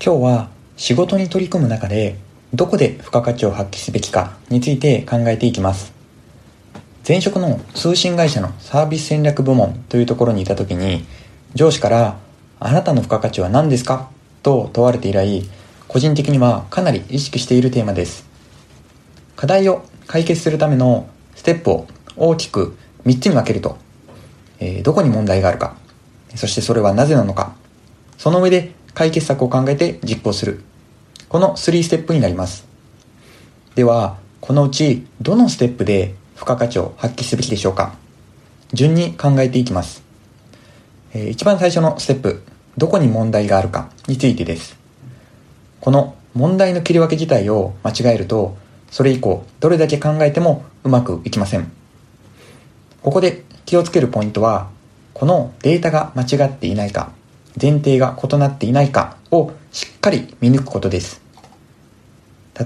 今日は仕事に取り組む中でどこで付加価値を発揮すべきかについて考えていきます。前職の通信会社のサービス戦略部門というところにいた時に上司からあなたの付加価値は何ですか？と問われて以来個人的にはかなり意識しているテーマです。課題を解決するためのステップを大きく3つに分けると、えー、どこに問題があるか。そしてそれはなぜなのか。その上で解決策を考えて実行する。この3ステップになります。ではこのうちどのステップで付加価値を発揮すべきでしょうか。順に考えていきます、えー、一番最初のステップどこに問題があるかについてです。この問題の切り分け自体を間違えるとそれ以降どれだけ考えてもうまくいきません。ここで気をつけるポイントはこのデータが間違っていないか。前提が異なっていないかをしっかり見抜くことです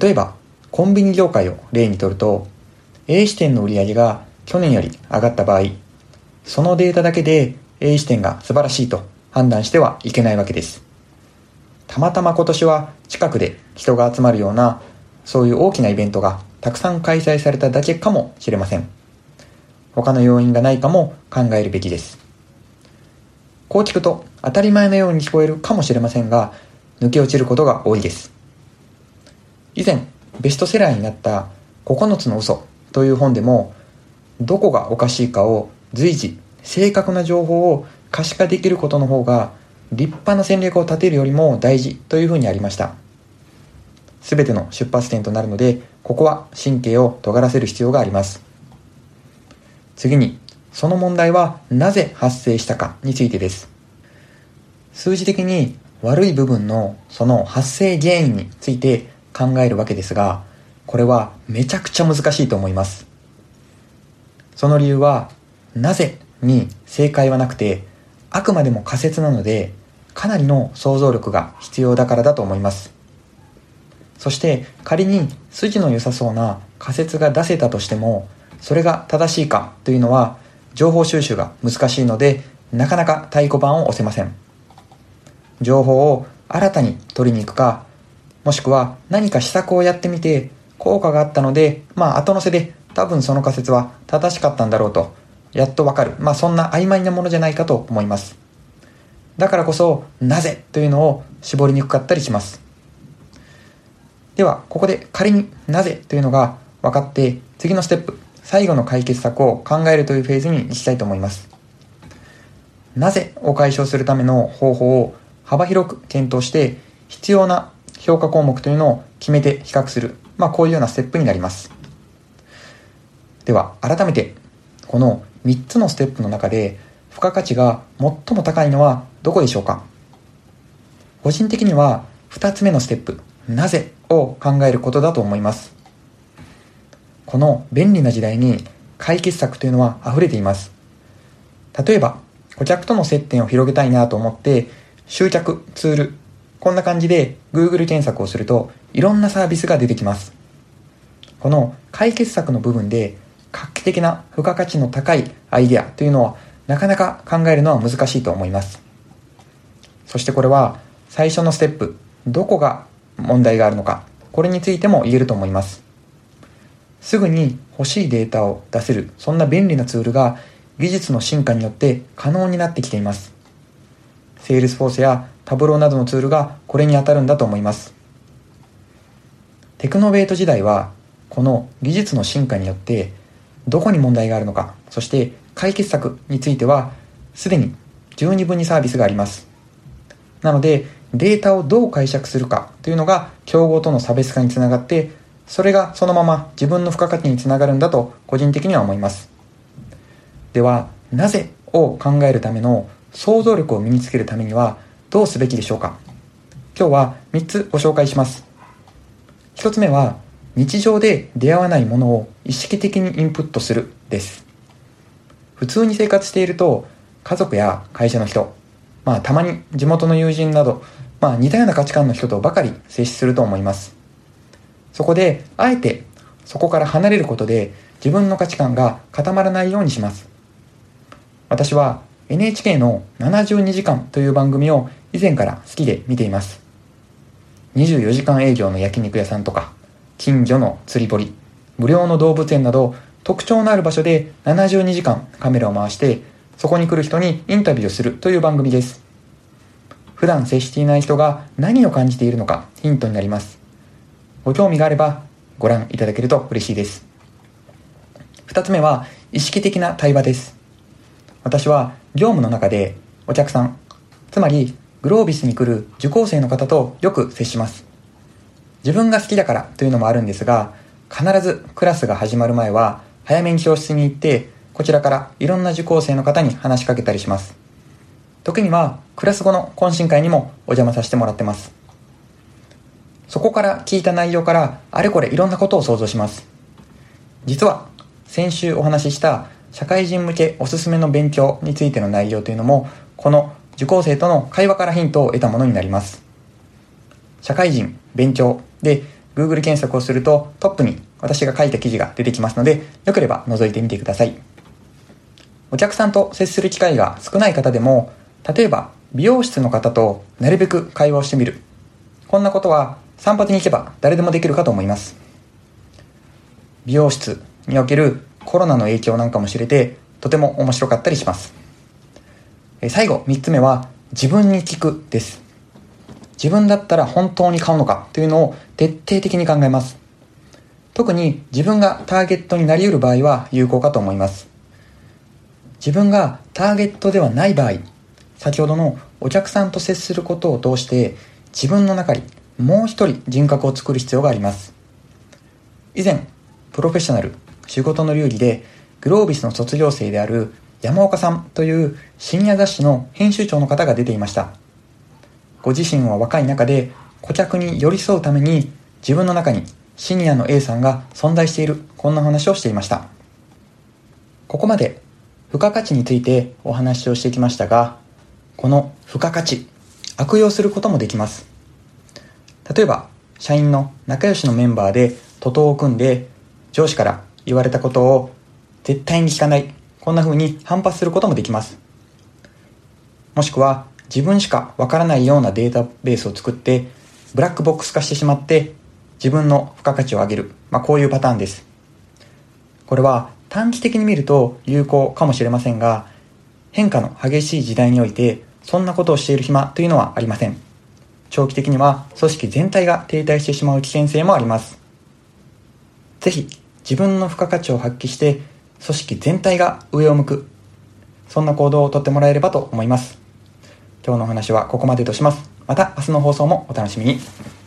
例えばコンビニ業界を例にとると A 支店の売り上げが去年より上がった場合、そのデータだけで A 支店が素晴らしいと判断してはいけないわけです。たまたま今年は近くで人が集まるようなそういう大きなイベントがたくさん開催されただけかもしれません。他の要因がないかも考えるべきです。こう聞くと当たり前のように聞こえるかもしれませんが、抜け落ちることが多いです。以前、ベストセラーになった9つの嘘という本でもどこがおかしいかを随時正確な情報を可視化できることの方が立派な戦略を立てるよりも大事というふうにありました全ての出発点となるのでここは神経を尖らせる必要があります次にその問題はなぜ発生したかについてです数字的に悪い部分のその発生原因について考えるわけですがこれはめちゃくちゃ難しいと思います。その理由は、なぜに正解はなくて、あくまでも仮説なので、かなりの想像力が必要だからだと思います。そして仮に筋の良さそうな仮説が出せたとしても、それが正しいかというのは情報収集が難しいので、なかなか太鼓判を押せません。情報を新たに取りに行くか、もしくは何か施策をやってみて効果があったので、まあ後乗せで多分その仮説は正しかったんだろうと、やっとわかる。まあそんな曖昧なものじゃないかと思います。だからこそ、なぜというのを絞りにくかったりします。では、ここで仮になぜというのが分かって、次のステップ、最後の解決策を考えるというフェーズに行きたいと思います。なぜを解消するための方法を幅広く検討して、必要な評価項目というのを決めて比較する。まあ、こういうようなステップになります。では、改めて、この3つのステップの中で、付加価値が最も高いのはどこでしょうか？個人的には2つ目のステップ、なぜを考えることだと思います。この便利な時代に解決策というのは溢れています。例えば、顧客との接点を広げたいなと思って、集客、ツール、こんな感じで Google 検索をするといろんなサービスが出てきます。この解決策の部分で画期的な付加価値の高いアイデアというのはなかなか考えるのは難しいと思います。そしてこれは最初のステップ、どこが問題があるのか、これについても言えると思います。すぐに欲しいデータを出せる、そんな便利なツールが技術の進化によって可能になってきています。セールスフォースやタブローなどのツールがこれに当たるんだと思います。テクノベート時代はこの技術の進化によってどこに問題があるのか、そして解決策についてはすでに十二分にサービスがあります。なのでデータをどう解釈するかというのが競合との差別化につながってそれがそのまま自分の付加価値につながるんだと個人的には思います。では、なぜを考えるための想像力を身につけるためにはどうすべきでしょうか今日は3つご紹介します。1つ目は、日常で出会わないものを意識的にインプットするです。普通に生活していると、家族や会社の人、まあたまに地元の友人など、まあ似たような価値観の人とばかり接すると思います。そこで、あえてそこから離れることで自分の価値観が固まらないようにします。私は NHK の72時間という番組を以前から好きで見ています。24時間営業の焼肉屋さんとか、近所の釣り堀、無料の動物園など、特徴のある場所で72時間カメラを回して、そこに来る人にインタビューをするという番組です。普段接していない人が何を感じているのかヒントになります。ご興味があればご覧いただけると嬉しいです。二つ目は意識的な対話です。私は業務の中でお客さん、つまりグロービスに来る受講生の方とよく接します。自分が好きだからというのもあるんですが、必ずクラスが始まる前は早めに教室に行って、こちらからいろんな受講生の方に話しかけたりします。時にはクラス後の懇親会にもお邪魔させてもらってます。そこから聞いた内容からあれこれいろんなことを想像します。実は先週お話しした社会人向けおすすめの勉強についての内容というのもこの受講生との会話からヒントを得たものになります。社会人、勉強で Google 検索をするとトップに私が書いた記事が出てきますので、よければ覗いてみてください。お客さんと接する機会が少ない方でも、例えば美容室の方となるべく会話をしてみる。こんなことは散髪に行けば誰でもできるかと思います。美容室におけるコロナの影響なんかも知れて、とても面白かったりします。最後、3つ目は、自分に聞くです。自分だったら本当に買うのかというのを徹底的に考えます。特に自分がターゲットになり得る場合は有効かと思います。自分がターゲットではない場合、先ほどのお客さんと接することを通して自分の中にもう一人人格を作る必要があります。以前、プロフェッショナル仕事の流儀でグロービスの卒業生である山岡さんという深夜雑誌の編集長の方が出ていました。ご自身は若い中で顧客に寄り添うために自分の中にシニアの A さんが存在している、こんな話をしていました。ここまで付加価値についてお話をしてきましたが、この付加価値、悪用することもできます。例えば、社員の仲良しのメンバーで徒党を組んで上司から言われたことを絶対に聞かないこんな風に反発することもできます。もしくは自分しかわからないようなデータベースを作ってブラックボックス化してしまって自分の付加価値を上げる。まあ、こういうパターンです。これは短期的に見ると有効かもしれませんが変化の激しい時代においてそんなことをしている暇というのはありません。長期的には組織全体が停滞してしまう危険性もあります。ぜひ自分の付加価値を発揮して組織全体が上を向く、そんな行動をとってもらえればと思います。今日のお話はここまでとします。また明日の放送もお楽しみに。